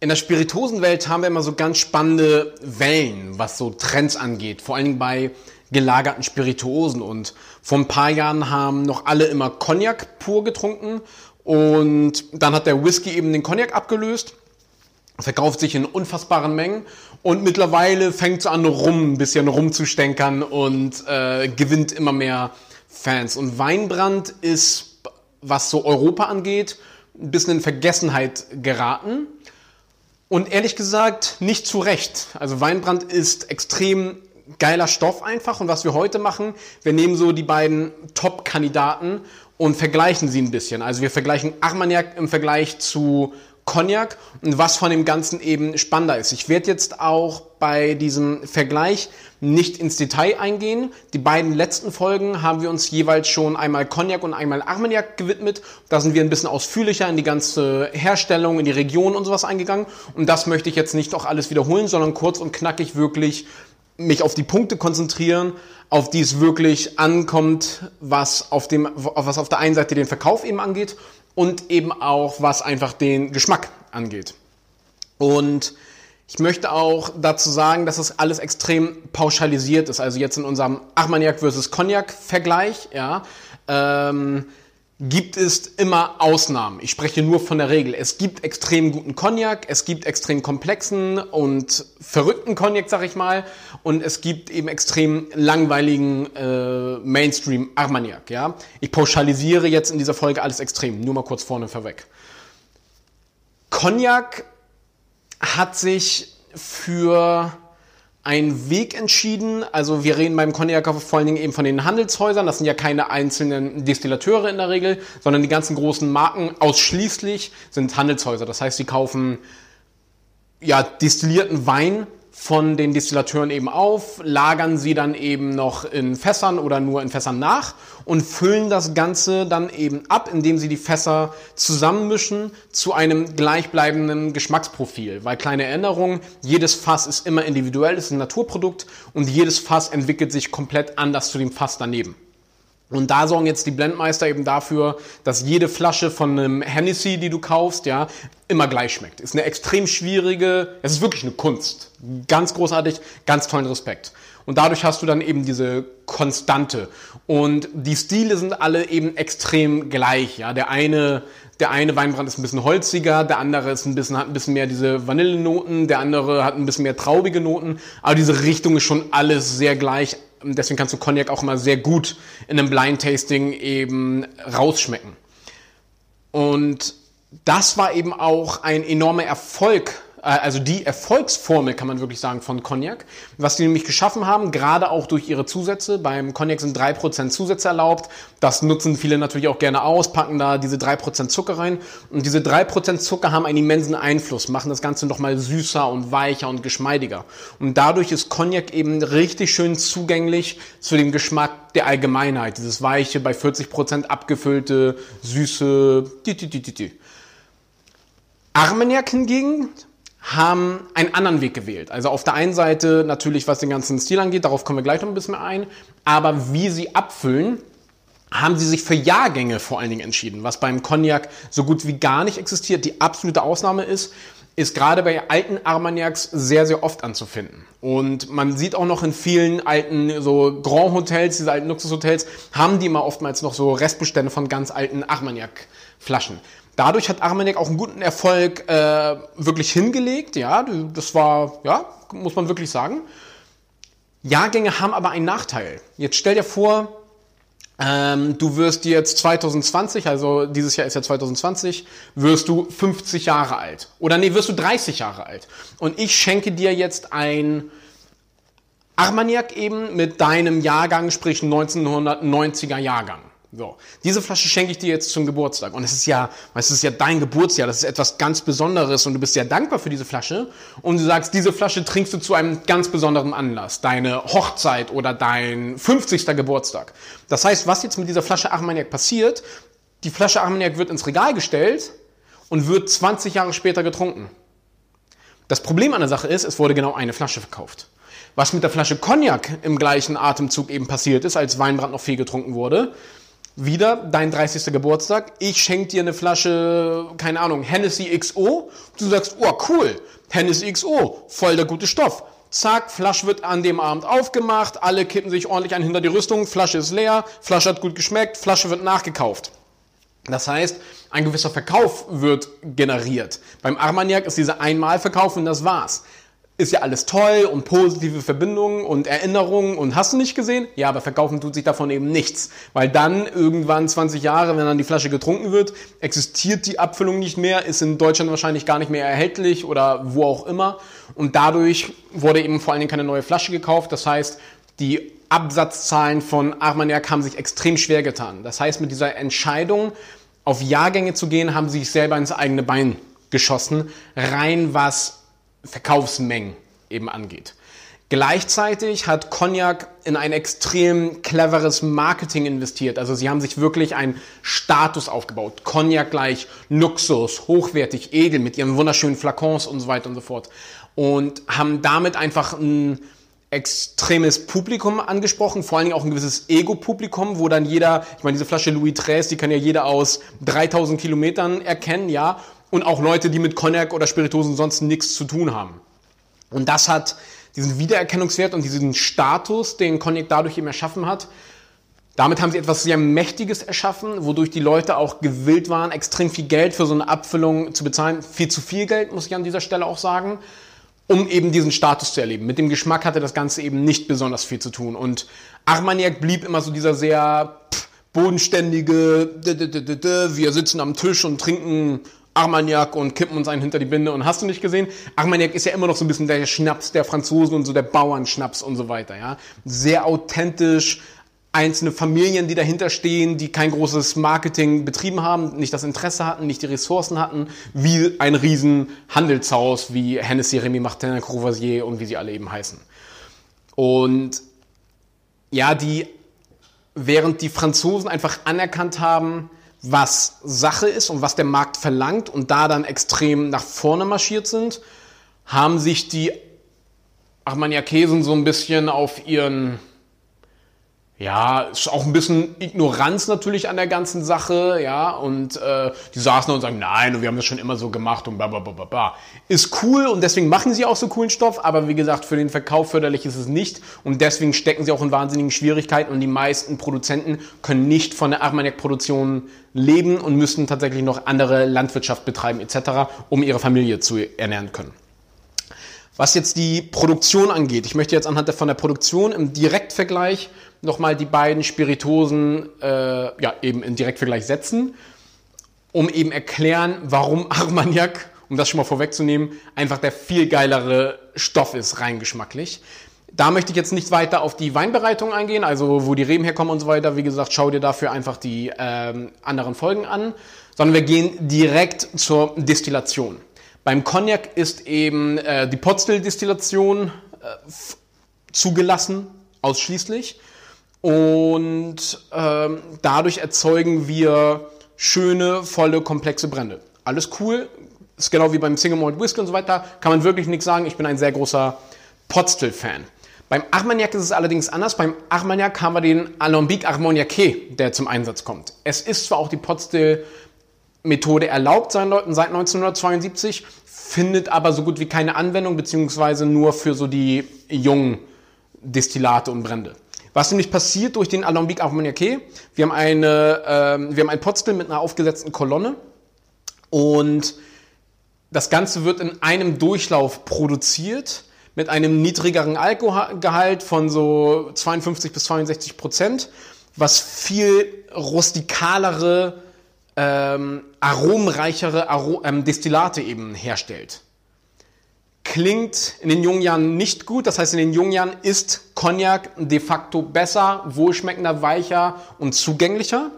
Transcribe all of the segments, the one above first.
In der Spirituosenwelt haben wir immer so ganz spannende Wellen, was so Trends angeht. Vor allen Dingen bei gelagerten Spirituosen. Und vor ein paar Jahren haben noch alle immer Cognac pur getrunken. Und dann hat der Whisky eben den Cognac abgelöst. Verkauft sich in unfassbaren Mengen. Und mittlerweile fängt es an, rum, ein bisschen rumzustänkern und äh, gewinnt immer mehr Fans. Und Weinbrand ist, was so Europa angeht, ein bisschen in Vergessenheit geraten. Und ehrlich gesagt, nicht zu Recht. Also Weinbrand ist extrem geiler Stoff einfach. Und was wir heute machen, wir nehmen so die beiden Top-Kandidaten und vergleichen sie ein bisschen. Also wir vergleichen Armagnac im Vergleich zu Cognac und was von dem Ganzen eben spannender ist. Ich werde jetzt auch bei diesem Vergleich nicht ins Detail eingehen. Die beiden letzten Folgen haben wir uns jeweils schon einmal Cognac und einmal Armagnac gewidmet. Da sind wir ein bisschen ausführlicher in die ganze Herstellung, in die Region und sowas eingegangen. Und das möchte ich jetzt nicht auch alles wiederholen, sondern kurz und knackig wirklich mich auf die Punkte konzentrieren, auf die es wirklich ankommt, was auf dem, was auf der einen Seite den Verkauf eben angeht und eben auch was einfach den Geschmack angeht. Und ich möchte auch dazu sagen, dass das alles extrem pauschalisiert ist. Also jetzt in unserem Armagnac versus Cognac Vergleich, ja, ähm, gibt es immer Ausnahmen. Ich spreche nur von der Regel. Es gibt extrem guten Cognac, es gibt extrem komplexen und verrückten Cognac, sag ich mal, und es gibt eben extrem langweiligen äh, Mainstream Armagnac. Ja, ich pauschalisiere jetzt in dieser Folge alles extrem. Nur mal kurz vorne vorweg. Cognac hat sich für einen Weg entschieden. Also wir reden beim Cognac vor allen Dingen eben von den Handelshäusern. Das sind ja keine einzelnen Distillateure in der Regel, sondern die ganzen großen Marken ausschließlich sind Handelshäuser. Das heißt, sie kaufen ja distillierten Wein von den Distillateuren eben auf, lagern sie dann eben noch in Fässern oder nur in Fässern nach und füllen das Ganze dann eben ab, indem sie die Fässer zusammenmischen zu einem gleichbleibenden Geschmacksprofil. Weil kleine Erinnerung, jedes Fass ist immer individuell, ist ein Naturprodukt und jedes Fass entwickelt sich komplett anders zu dem Fass daneben. Und da sorgen jetzt die Blendmeister eben dafür, dass jede Flasche von einem Hennessy, die du kaufst, ja, immer gleich schmeckt. Ist eine extrem schwierige, es ist wirklich eine Kunst. Ganz großartig, ganz tollen Respekt. Und dadurch hast du dann eben diese Konstante. Und die Stile sind alle eben extrem gleich, ja. Der eine, der eine Weinbrand ist ein bisschen holziger, der andere ist ein bisschen, hat ein bisschen mehr diese Vanillenoten, der andere hat ein bisschen mehr traubige Noten. Aber diese Richtung ist schon alles sehr gleich deswegen kannst du Cognac auch immer sehr gut in einem Blind Tasting eben rausschmecken. Und das war eben auch ein enormer Erfolg also die Erfolgsformel, kann man wirklich sagen, von Cognac. Was die nämlich geschaffen haben, gerade auch durch ihre Zusätze. Beim Cognac sind 3% Zusätze erlaubt. Das nutzen viele natürlich auch gerne aus, packen da diese 3% Zucker rein. Und diese 3% Zucker haben einen immensen Einfluss, machen das Ganze nochmal süßer und weicher und geschmeidiger. Und dadurch ist Cognac eben richtig schön zugänglich zu dem Geschmack der Allgemeinheit. Dieses weiche, bei 40% abgefüllte, süße. Armagnac hingegen haben einen anderen Weg gewählt. Also auf der einen Seite natürlich, was den ganzen Stil angeht, darauf kommen wir gleich noch ein bisschen mehr ein, aber wie sie abfüllen, haben sie sich für Jahrgänge vor allen Dingen entschieden, was beim Cognac so gut wie gar nicht existiert. Die absolute Ausnahme ist, ist gerade bei alten Armagnacs sehr, sehr oft anzufinden. Und man sieht auch noch in vielen alten so Grand Hotels, diese alten Luxushotels, haben die immer oftmals noch so Restbestände von ganz alten Armagnac-Flaschen. Dadurch hat Armagnac auch einen guten Erfolg äh, wirklich hingelegt. Ja, das war, ja, muss man wirklich sagen. Jahrgänge haben aber einen Nachteil. Jetzt stell dir vor, ähm, du wirst jetzt 2020, also dieses Jahr ist ja 2020, wirst du 50 Jahre alt. Oder nee, wirst du 30 Jahre alt. Und ich schenke dir jetzt ein Armagnac eben mit deinem Jahrgang, sprich 1990er Jahrgang. So, diese Flasche schenke ich dir jetzt zum Geburtstag. Und es ist ja, es ist ja dein Geburtsjahr, das ist etwas ganz Besonderes und du bist sehr dankbar für diese Flasche. Und du sagst, diese Flasche trinkst du zu einem ganz besonderen Anlass, deine Hochzeit oder dein 50. Geburtstag. Das heißt, was jetzt mit dieser Flasche Armagnac passiert, die Flasche Armagnac wird ins Regal gestellt und wird 20 Jahre später getrunken. Das Problem an der Sache ist, es wurde genau eine Flasche verkauft. Was mit der Flasche Cognac im gleichen Atemzug eben passiert ist, als Weinbrand noch viel getrunken wurde, wieder dein 30. Geburtstag, ich schenke dir eine Flasche, keine Ahnung, Hennessy XO. Du sagst, oh cool, Hennessy XO, voll der gute Stoff. Zack, Flasche wird an dem Abend aufgemacht, alle kippen sich ordentlich ein hinter die Rüstung, Flasche ist leer, Flasche hat gut geschmeckt, Flasche wird nachgekauft. Das heißt, ein gewisser Verkauf wird generiert. Beim Armagnac ist dieser Einmalverkauf und das war's ist ja alles toll und positive Verbindungen und Erinnerungen und hast du nicht gesehen? Ja, aber verkaufen tut sich davon eben nichts. Weil dann irgendwann 20 Jahre, wenn dann die Flasche getrunken wird, existiert die Abfüllung nicht mehr, ist in Deutschland wahrscheinlich gar nicht mehr erhältlich oder wo auch immer. Und dadurch wurde eben vor allen Dingen keine neue Flasche gekauft. Das heißt, die Absatzzahlen von Armagnac haben sich extrem schwer getan. Das heißt, mit dieser Entscheidung, auf Jahrgänge zu gehen, haben sie sich selber ins eigene Bein geschossen, rein was Verkaufsmengen eben angeht. Gleichzeitig hat Cognac in ein extrem cleveres Marketing investiert. Also sie haben sich wirklich einen Status aufgebaut. Cognac gleich Luxus, hochwertig, edel mit ihren wunderschönen Flakons und so weiter und so fort. Und haben damit einfach ein extremes Publikum angesprochen, vor allen Dingen auch ein gewisses Ego-Publikum, wo dann jeder, ich meine, diese Flasche Louis XIII, die kann ja jeder aus 3000 Kilometern erkennen, ja, und auch Leute, die mit Cognac oder Spirituosen sonst nichts zu tun haben. Und das hat diesen Wiedererkennungswert und diesen Status, den Cognac dadurch eben erschaffen hat. Damit haben sie etwas sehr Mächtiges erschaffen, wodurch die Leute auch gewillt waren, extrem viel Geld für so eine Abfüllung zu bezahlen. Viel zu viel Geld, muss ich an dieser Stelle auch sagen, um eben diesen Status zu erleben. Mit dem Geschmack hatte das Ganze eben nicht besonders viel zu tun. Und Armagnac blieb immer so dieser sehr bodenständige, wir sitzen am Tisch und trinken Armagnac und kippen uns einen hinter die Binde und hast du nicht gesehen? Armagnac ist ja immer noch so ein bisschen der Schnaps der Franzosen und so der Bauernschnaps und so weiter, ja. Sehr authentisch, einzelne Familien, die dahinter stehen, die kein großes Marketing betrieben haben, nicht das Interesse hatten, nicht die Ressourcen hatten, wie ein riesen Handelshaus wie Hennessy, Remy Martin, Courvoisier und wie sie alle eben heißen. Und ja, die, während die Franzosen einfach anerkannt haben, was Sache ist und was der Markt verlangt und da dann extrem nach vorne marschiert sind, haben sich die Armagnaquesen so ein bisschen auf ihren ja, ist auch ein bisschen Ignoranz natürlich an der ganzen Sache, ja, und äh, die saßen und sagen, nein, wir haben das schon immer so gemacht und bla bla bla bla bla. Ist cool und deswegen machen sie auch so coolen Stoff, aber wie gesagt, für den Verkauf förderlich ist es nicht und deswegen stecken sie auch in wahnsinnigen Schwierigkeiten und die meisten Produzenten können nicht von der Armagnac-Produktion leben und müssen tatsächlich noch andere Landwirtschaft betreiben etc., um ihre Familie zu ernähren können. Was jetzt die Produktion angeht, ich möchte jetzt anhand von der Produktion im Direktvergleich nochmal die beiden Spiritosen äh, ja, eben in Direktvergleich setzen, um eben erklären, warum Armagnac, um das schon mal vorwegzunehmen, einfach der viel geilere Stoff ist, rein geschmacklich. Da möchte ich jetzt nicht weiter auf die Weinbereitung eingehen, also wo die Reben herkommen und so weiter. Wie gesagt, schau dir dafür einfach die ähm, anderen Folgen an, sondern wir gehen direkt zur Destillation. Beim Cognac ist eben äh, die Potstill-Destillation äh, zugelassen, ausschließlich. Und ähm, dadurch erzeugen wir schöne, volle, komplexe Brände. Alles cool, ist genau wie beim Single Malt Whisky und so weiter, kann man wirklich nichts sagen. Ich bin ein sehr großer Potstill-Fan. Beim Armagnac ist es allerdings anders. Beim Armagnac haben wir den Alambic Armagnac, der zum Einsatz kommt. Es ist zwar auch die Potstill Methode erlaubt seit 1972, findet aber so gut wie keine Anwendung, beziehungsweise nur für so die jungen Destillate und Brände. Was nämlich passiert durch den Alambic Armagnac, wir haben eine, äh, wir haben ein Potstill mit einer aufgesetzten Kolonne und das Ganze wird in einem Durchlauf produziert mit einem niedrigeren Alkoholgehalt von so 52 bis 62 Prozent, was viel rustikalere ähm, aromenreichere Aro ähm, Destillate eben herstellt. Klingt in den jungen Jahren nicht gut, das heißt in den jungen Jahren ist Cognac de facto besser, wohlschmeckender, weicher und zugänglicher.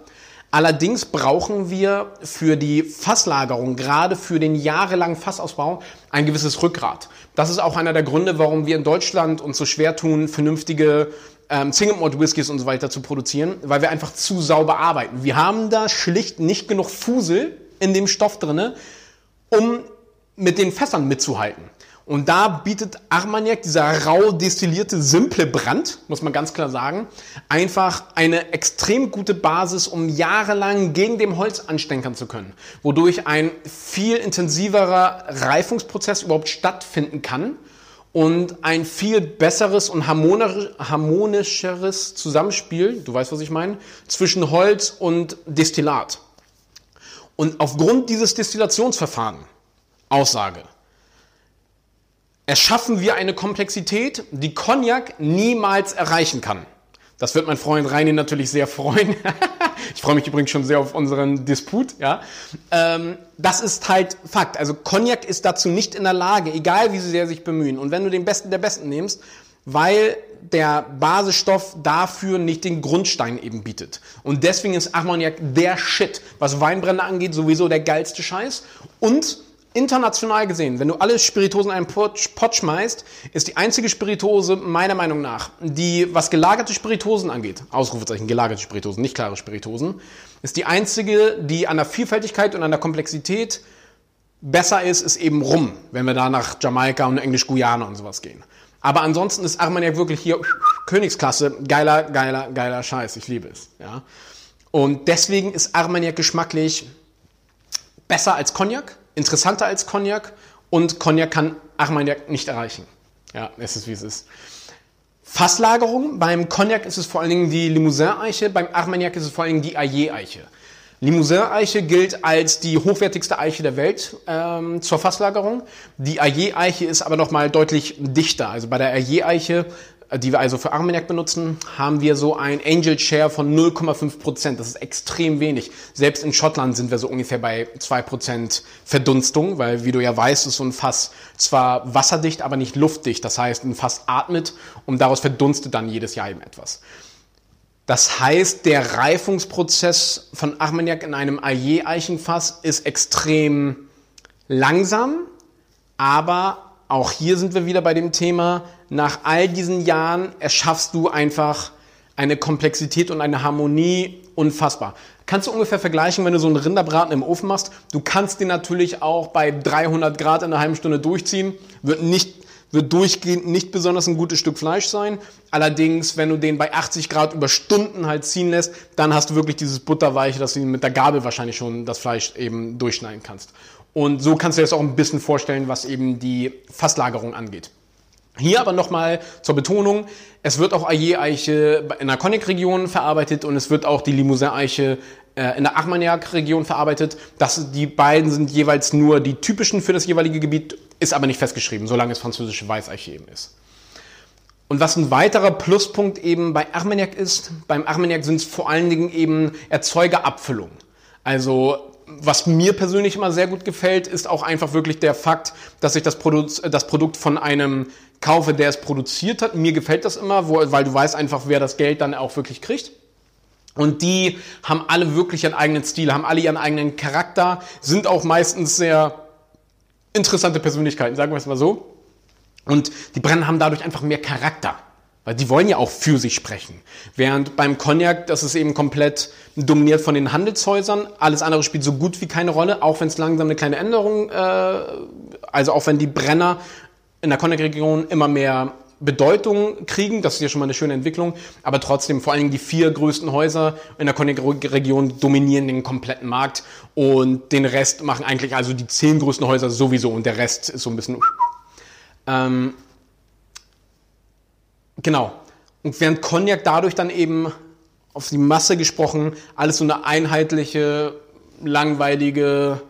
Allerdings brauchen wir für die Fasslagerung, gerade für den jahrelangen Fassausbau, ein gewisses Rückgrat. Das ist auch einer der Gründe, warum wir in Deutschland uns so schwer tun, vernünftige ähm, Single Malt Whiskys und so weiter zu produzieren, weil wir einfach zu sauber arbeiten. Wir haben da schlicht nicht genug Fusel in dem Stoff drinne, um mit den Fässern mitzuhalten. Und da bietet Armagnac, dieser rau destillierte, simple Brand, muss man ganz klar sagen, einfach eine extrem gute Basis, um jahrelang gegen dem Holz anstenkern zu können. Wodurch ein viel intensiverer Reifungsprozess überhaupt stattfinden kann und ein viel besseres und harmonischeres Zusammenspiel, du weißt, was ich meine, zwischen Holz und Destillat. Und aufgrund dieses Destillationsverfahren, Aussage, erschaffen wir eine Komplexität, die Cognac niemals erreichen kann. Das wird mein Freund Reini natürlich sehr freuen. ich freue mich übrigens schon sehr auf unseren Disput. Ja, ähm, das ist halt Fakt. Also Cognac ist dazu nicht in der Lage, egal wie sehr sich bemühen. Und wenn du den Besten der Besten nimmst, weil der Basisstoff dafür nicht den Grundstein eben bietet. Und deswegen ist Armagnac der Shit, was Weinbrenner angeht, sowieso der geilste Scheiß. Und international gesehen, wenn du alle Spiritosen in einen Pot, schmeißt, ist die einzige Spiritose meiner Meinung nach, die, was gelagerte Spiritosen angeht, Ausrufezeichen, gelagerte Spiritosen, nicht klare Spiritosen, ist die einzige, die an der Vielfältigkeit und an der Komplexität besser ist, ist eben Rum, wenn wir da nach Jamaika und Englisch-Guyana und sowas gehen. Aber ansonsten ist Armagnac wirklich hier Königsklasse, geiler, geiler, geiler Scheiß, ich liebe es. Ja. Und deswegen ist Armagnac geschmacklich besser als Cognac, interessanter als Cognac und Cognac kann Armagnac nicht erreichen. Ja, es ist wie es ist. Fasslagerung. Beim Cognac ist es vor allen Dingen die Limousin-Eiche, beim Armagnac ist es vor allen Dingen die Ayer-Eiche. Limousin-Eiche gilt als die hochwertigste Eiche der Welt ähm, zur Fasslagerung. Die Ayer-Eiche ist aber noch mal deutlich dichter. Also bei der Ayer-Eiche die wir also für Armagnac benutzen, haben wir so ein Angel Share von 0,5 Prozent. Das ist extrem wenig. Selbst in Schottland sind wir so ungefähr bei 2 Prozent Verdunstung, weil, wie du ja weißt, ist so ein Fass zwar wasserdicht, aber nicht luftdicht. Das heißt, ein Fass atmet und daraus verdunstet dann jedes Jahr eben etwas. Das heißt, der Reifungsprozess von Armagnac in einem Ayer-Eichenfass ist extrem langsam, aber auch hier sind wir wieder bei dem Thema, nach all diesen Jahren erschaffst du einfach eine Komplexität und eine Harmonie unfassbar. Kannst du ungefähr vergleichen, wenn du so einen Rinderbraten im Ofen machst? Du kannst den natürlich auch bei 300 Grad in einer halben Stunde durchziehen. Wird nicht, wird durchgehend nicht besonders ein gutes Stück Fleisch sein. Allerdings, wenn du den bei 80 Grad über Stunden halt ziehen lässt, dann hast du wirklich dieses Butterweiche, dass du mit der Gabel wahrscheinlich schon das Fleisch eben durchschneiden kannst. Und so kannst du dir das auch ein bisschen vorstellen, was eben die Fasslagerung angeht. Hier aber nochmal zur Betonung, es wird auch Ayer-Eiche in der Cognac-Region verarbeitet und es wird auch die Limousin-Eiche äh, in der Armagnac-Region verarbeitet. Das, die beiden sind jeweils nur die typischen für das jeweilige Gebiet, ist aber nicht festgeschrieben, solange es französische Weißeiche eben ist. Und was ein weiterer Pluspunkt eben bei Armagnac ist, beim Armagnac sind es vor allen Dingen eben Erzeugerabfüllungen. Also was mir persönlich immer sehr gut gefällt, ist auch einfach wirklich der Fakt, dass ich das Produkt, das Produkt von einem kaufe, der es produziert hat. Mir gefällt das immer, wo, weil du weißt einfach, wer das Geld dann auch wirklich kriegt. Und die haben alle wirklich ihren eigenen Stil, haben alle ihren eigenen Charakter, sind auch meistens sehr interessante Persönlichkeiten, sagen wir es mal so. Und die Brennen haben dadurch einfach mehr Charakter. Weil die wollen ja auch für sich sprechen. Während beim Cognac, das ist eben komplett dominiert von den Handelshäusern. Alles andere spielt so gut wie keine Rolle, auch wenn es langsam eine kleine Änderung, äh, also auch wenn die Brenner in der Cognac-Region immer mehr Bedeutung kriegen. Das ist ja schon mal eine schöne Entwicklung. Aber trotzdem, vor allen Dingen die vier größten Häuser in der Cognac-Region dominieren den kompletten Markt. Und den Rest machen eigentlich also die zehn größten Häuser sowieso. Und der Rest ist so ein bisschen... Ähm, Genau. Und während Cognac dadurch dann eben auf die Masse gesprochen alles so eine einheitliche, langweilige,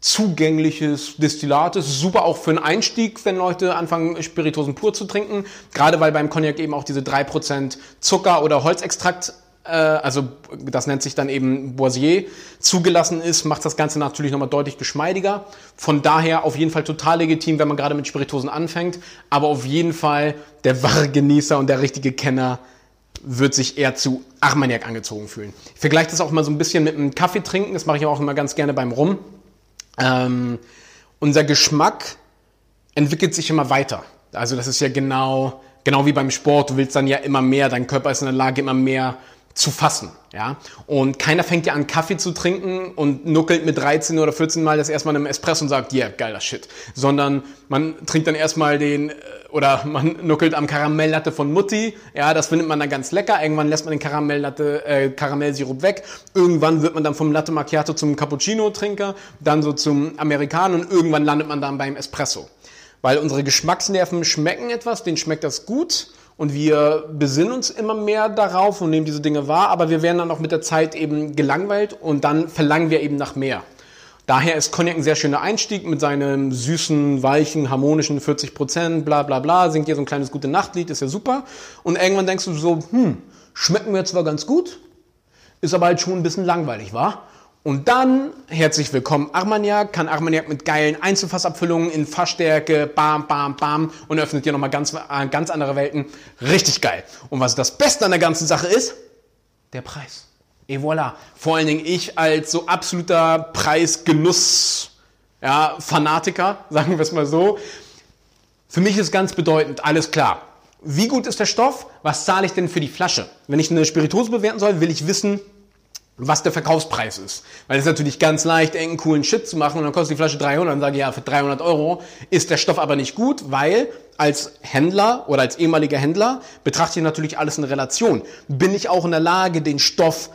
zugängliches Destillat ist. Super auch für einen Einstieg, wenn Leute anfangen, Spiritosen pur zu trinken. Gerade weil beim Cognac eben auch diese 3% Zucker oder Holzextrakt also das nennt sich dann eben Boisier, zugelassen ist, macht das Ganze natürlich nochmal deutlich geschmeidiger. Von daher auf jeden Fall total legitim, wenn man gerade mit Spiritosen anfängt. Aber auf jeden Fall der wahre Genießer und der richtige Kenner wird sich eher zu Armagnac angezogen fühlen. Ich vergleiche das auch mal so ein bisschen mit einem Kaffee trinken. Das mache ich auch immer ganz gerne beim Rum. Ähm, unser Geschmack entwickelt sich immer weiter. Also das ist ja genau, genau wie beim Sport. Du willst dann ja immer mehr. Dein Körper ist in der Lage, immer mehr zu fassen. Ja? Und keiner fängt ja an, Kaffee zu trinken und nuckelt mit 13 oder 14 Mal das erstmal im Espresso und sagt, yeah, geiler Shit. Sondern man trinkt dann erstmal den, äh, oder man nuckelt am Karamelllatte von Mutti. Ja, das findet man dann ganz lecker. Irgendwann lässt man den Karamelllatte, äh, Karamellsirup weg. Irgendwann wird man dann vom Latte Macchiato zum Cappuccino-Trinker, dann so zum Americano und irgendwann landet man dann beim Espresso. Weil unsere Geschmacksnerven schmecken etwas, denen schmeckt das gut und wir besinnen uns immer mehr darauf und nehmen diese Dinge wahr, aber wir werden dann auch mit der Zeit eben gelangweilt und dann verlangen wir eben nach mehr. Daher ist Cognac ein sehr schöner Einstieg mit seinem süßen, weichen, harmonischen 40 Prozent, bla bla bla, singt hier so ein kleines gute Nachtlied, ist ja super. Und irgendwann denkst du so, hm, schmecken wir zwar ganz gut, ist aber halt schon ein bisschen langweilig, wa? Und dann, herzlich willkommen, Armagnac, kann Armagnac mit geilen Einzelfassabfüllungen in Fassstärke, bam, bam, bam, und öffnet dir nochmal ganz, äh, ganz andere Welten. Richtig geil. Und was das Beste an der ganzen Sache ist? Der Preis. Et voilà. Vor allen Dingen ich als so absoluter Preisgenuss, ja, Fanatiker, sagen wir es mal so. Für mich ist ganz bedeutend, alles klar. Wie gut ist der Stoff? Was zahle ich denn für die Flasche? Wenn ich eine Spirituose bewerten soll, will ich wissen, was der Verkaufspreis ist. Weil es ist natürlich ganz leicht, irgendeinen coolen Shit zu machen und dann kostet die Flasche 300 und sage, ja, für 300 Euro ist der Stoff aber nicht gut, weil als Händler oder als ehemaliger Händler betrachte ich natürlich alles in Relation. Bin ich auch in der Lage, den Stoff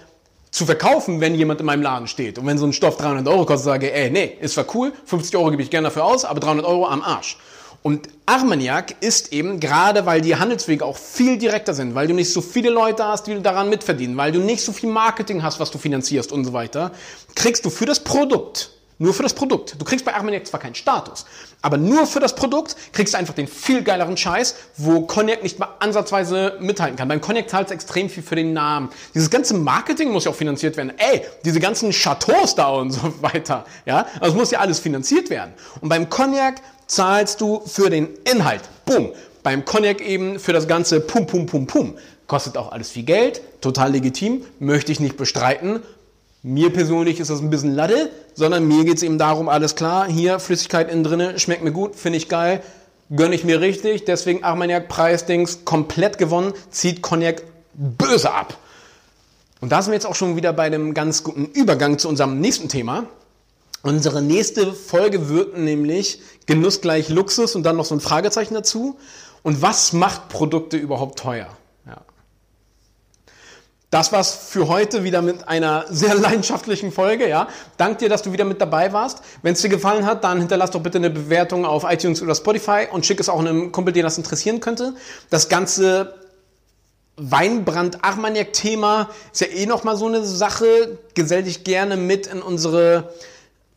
zu verkaufen, wenn jemand in meinem Laden steht. Und wenn so ein Stoff 300 Euro kostet, sage ey, nee, ist zwar cool, 50 Euro gebe ich gerne dafür aus, aber 300 Euro am Arsch. Und Armagnac ist eben, gerade weil die Handelswege auch viel direkter sind, weil du nicht so viele Leute hast, die daran mitverdienen, weil du nicht so viel Marketing hast, was du finanzierst und so weiter, kriegst du für das Produkt, nur für das Produkt, du kriegst bei Armagnac zwar keinen Status, aber nur für das Produkt kriegst du einfach den viel geileren Scheiß, wo Cognac nicht mal ansatzweise mithalten kann. Beim Cognac zahlst du extrem viel für den Namen. Dieses ganze Marketing muss ja auch finanziert werden. Ey, diese ganzen Chateaus da und so weiter, ja, also muss ja alles finanziert werden. Und beim Cognac zahlst du für den Inhalt. Boom. Beim Cognac eben für das ganze Pum, Pum, Pum, Pum. Kostet auch alles viel Geld, total legitim, möchte ich nicht bestreiten. Mir persönlich ist das ein bisschen Latte, sondern mir geht es eben darum, alles klar, hier Flüssigkeit innen drinne, schmeckt mir gut, finde ich geil, gönne ich mir richtig. Deswegen Armagnac Preisdings komplett gewonnen, zieht Cognac böse ab. Und da sind wir jetzt auch schon wieder bei einem ganz guten Übergang zu unserem nächsten Thema. Unsere nächste Folge wird nämlich Genuss gleich Luxus und dann noch so ein Fragezeichen dazu. Und was macht Produkte überhaupt teuer? Ja. Das war's für heute wieder mit einer sehr leidenschaftlichen Folge. Ja, dank dir, dass du wieder mit dabei warst. Wenn es dir gefallen hat, dann hinterlass doch bitte eine Bewertung auf iTunes oder Spotify und schick es auch einem Kumpel, den das interessieren könnte. Das ganze Weinbrand-Armagnac-Thema ist ja eh noch mal so eine Sache. Gesell dich gerne mit in unsere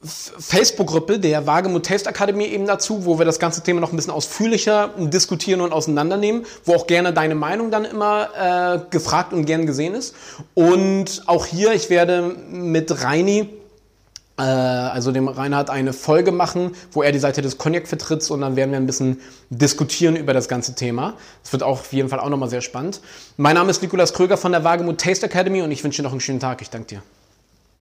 Facebook-Gruppe der Wagemut Taste Akademie eben dazu, wo wir das ganze Thema noch ein bisschen ausführlicher diskutieren und auseinandernehmen, wo auch gerne deine Meinung dann immer äh, gefragt und gern gesehen ist. Und auch hier, ich werde mit Reini, äh, also dem Reinhard, eine Folge machen, wo er die Seite des Cognac vertritt und dann werden wir ein bisschen diskutieren über das ganze Thema. Das wird auch auf jeden Fall auch nochmal sehr spannend. Mein Name ist Nikolas Kröger von der Wagemut Taste Academy und ich wünsche dir noch einen schönen Tag. Ich danke dir.